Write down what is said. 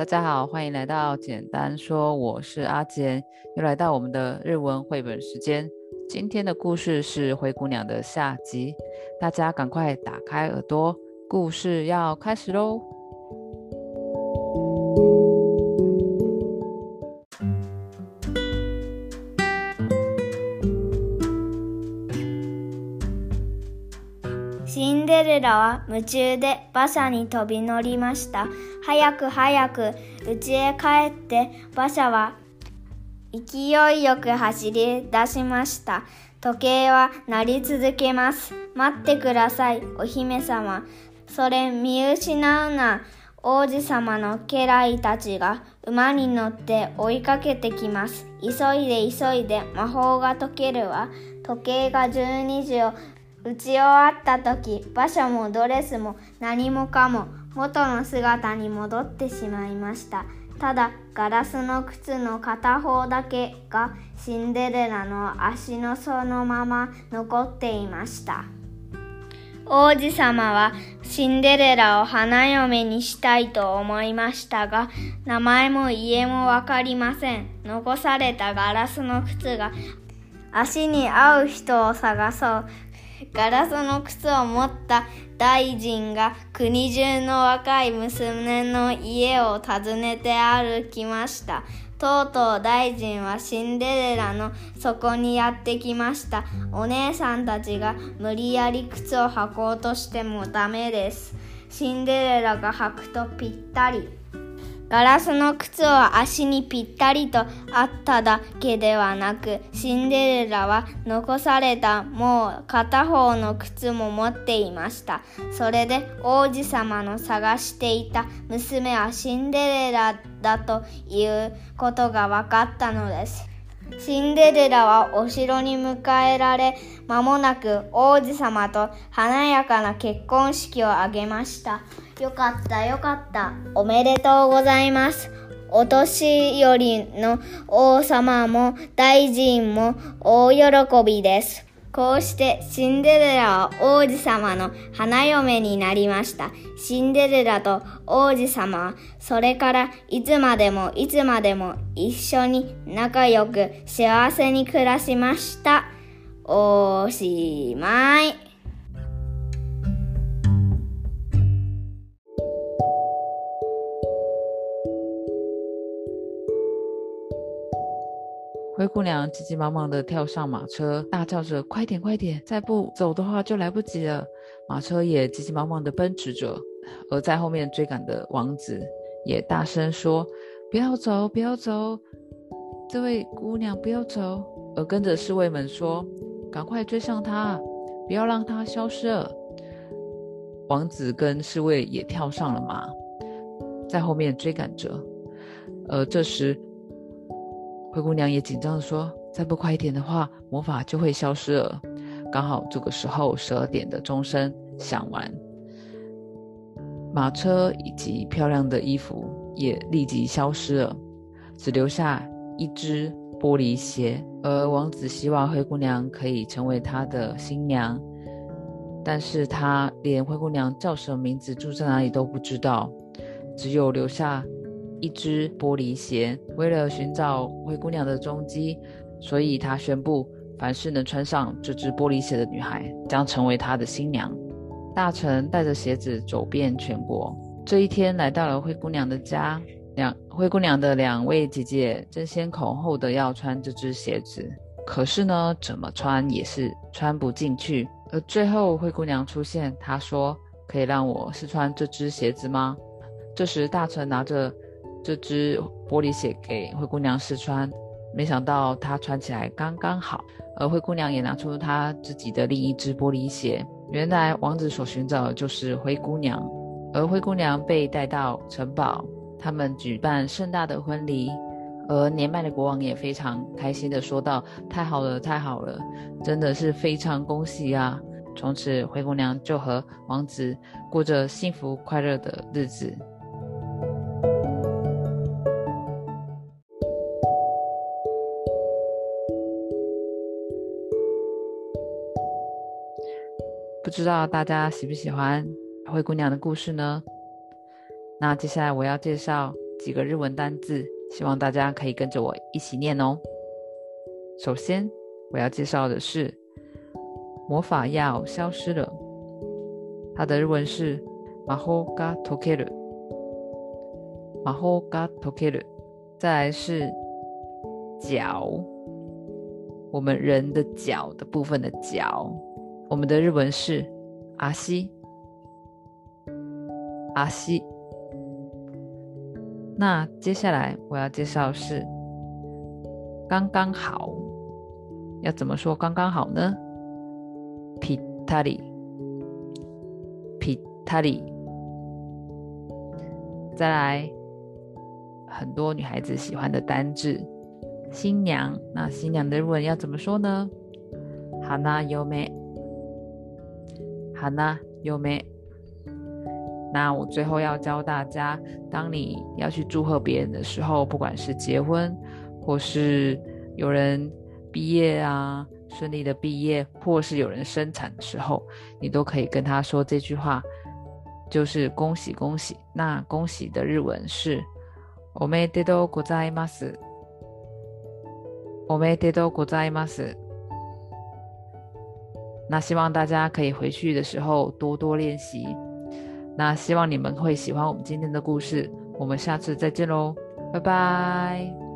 大家好，欢迎来到简单说，我是阿杰，又来到我们的日文绘本时间。今天的故事是灰姑娘的下集，大家赶快打开耳朵，故事要开始喽。彼らは夢中で馬車に飛び乗りました。早く早く家へ帰って馬車は勢いよく走り出しました。時計は鳴り続けます。待ってください、お姫様。それ見失うな。王子様の家来たちが馬に乗って追いかけてきます。急いで急いで魔法が解けるわ。時計が12時をうちをわった時馬車もドレスも何もかも元の姿に戻ってしまいましたただガラスの靴の片方だけがシンデレラの足のそのまま残っていました王子様はシンデレラを花嫁にしたいと思いましたが名前も家も分かりません残されたガラスの靴が足に合う人を探そうガラスの靴を持った大臣が国中の若い娘の家を訪ねて歩きました。とうとう大臣はシンデレラの底にやってきました。お姉さんたちが無理やり靴を履こうとしてもダメです。シンデレラが履くとぴったり。ガラスの靴を足にぴったりとあっただけではなくシンデレラは残されたもう片方の靴も持っていましたそれで王子様の探していた娘はシンデレラだということが分かったのですシンデレラはお城に迎えられ、間もなく王子様と華やかな結婚式を挙げました。よかったよかった。おめでとうございます。お年寄りの王様も大臣も大喜びです。こうしてシンデレラは王子様の花嫁になりました。シンデレラと王子様はそれからいつまでもいつまでも一緒に仲良く幸せに暮らしました。おしまい。灰姑娘急急忙忙地跳上马车，大叫着：“快点，快点！再不走的话就来不及了。”马车也急急忙忙地奔驰着，而在后面追赶的王子也大声说：“不要走，不要走！这位姑娘，不要走！”而跟着侍卫们说：“赶快追上她，不要让她消失了。”王子跟侍卫也跳上了马，在后面追赶着。而这时。灰姑娘也紧张地说：“再不快一点的话，魔法就会消失了。”刚好这个时候，十二点的钟声响完，马车以及漂亮的衣服也立即消失了，只留下一只玻璃鞋。而王子希望灰姑娘可以成为他的新娘，但是他连灰姑娘叫什么名字、住在哪里都不知道，只有留下。一只玻璃鞋，为了寻找灰姑娘的踪迹，所以他宣布，凡是能穿上这只玻璃鞋的女孩，将成为他的新娘。大臣带着鞋子走遍全国，这一天来到了灰姑娘的家，两灰姑娘的两位姐姐争先恐后的要穿这只鞋子，可是呢，怎么穿也是穿不进去。而最后，灰姑娘出现，她说：“可以让我试穿这只鞋子吗？”这时，大臣拿着。这只玻璃鞋给灰姑娘试穿，没想到她穿起来刚刚好。而灰姑娘也拿出她自己的另一只玻璃鞋。原来王子所寻找的就是灰姑娘，而灰姑娘被带到城堡，他们举办盛大的婚礼。而年迈的国王也非常开心的说道：“太好了，太好了，真的是非常恭喜啊！”从此，灰姑娘就和王子过着幸福快乐的日子。不知道大家喜不喜欢灰姑娘的故事呢？那接下来我要介绍几个日文单字，希望大家可以跟着我一起念哦。首先，我要介绍的是魔法药消失了，它的日文是魔法药消失了。魔法药消失了。再来是脚，我们人的脚的部分的脚。我们的日文是阿西阿西。那接下来我要介绍是刚刚好，要怎么说刚刚好呢？ピタリピタリ。再来很多女孩子喜欢的单字。新娘。那新娘的日文要怎么说呢？好，那好呢，有没？那我最后要教大家，当你要去祝贺别人的时候，不管是结婚，或是有人毕业啊，顺利的毕业，或是有人生产的时候，你都可以跟他说这句话，就是恭喜恭喜。那恭喜的日文是，おめでとうございます。おめでとうございます。那希望大家可以回去的时候多多练习。那希望你们会喜欢我们今天的故事，我们下次再见喽，拜拜。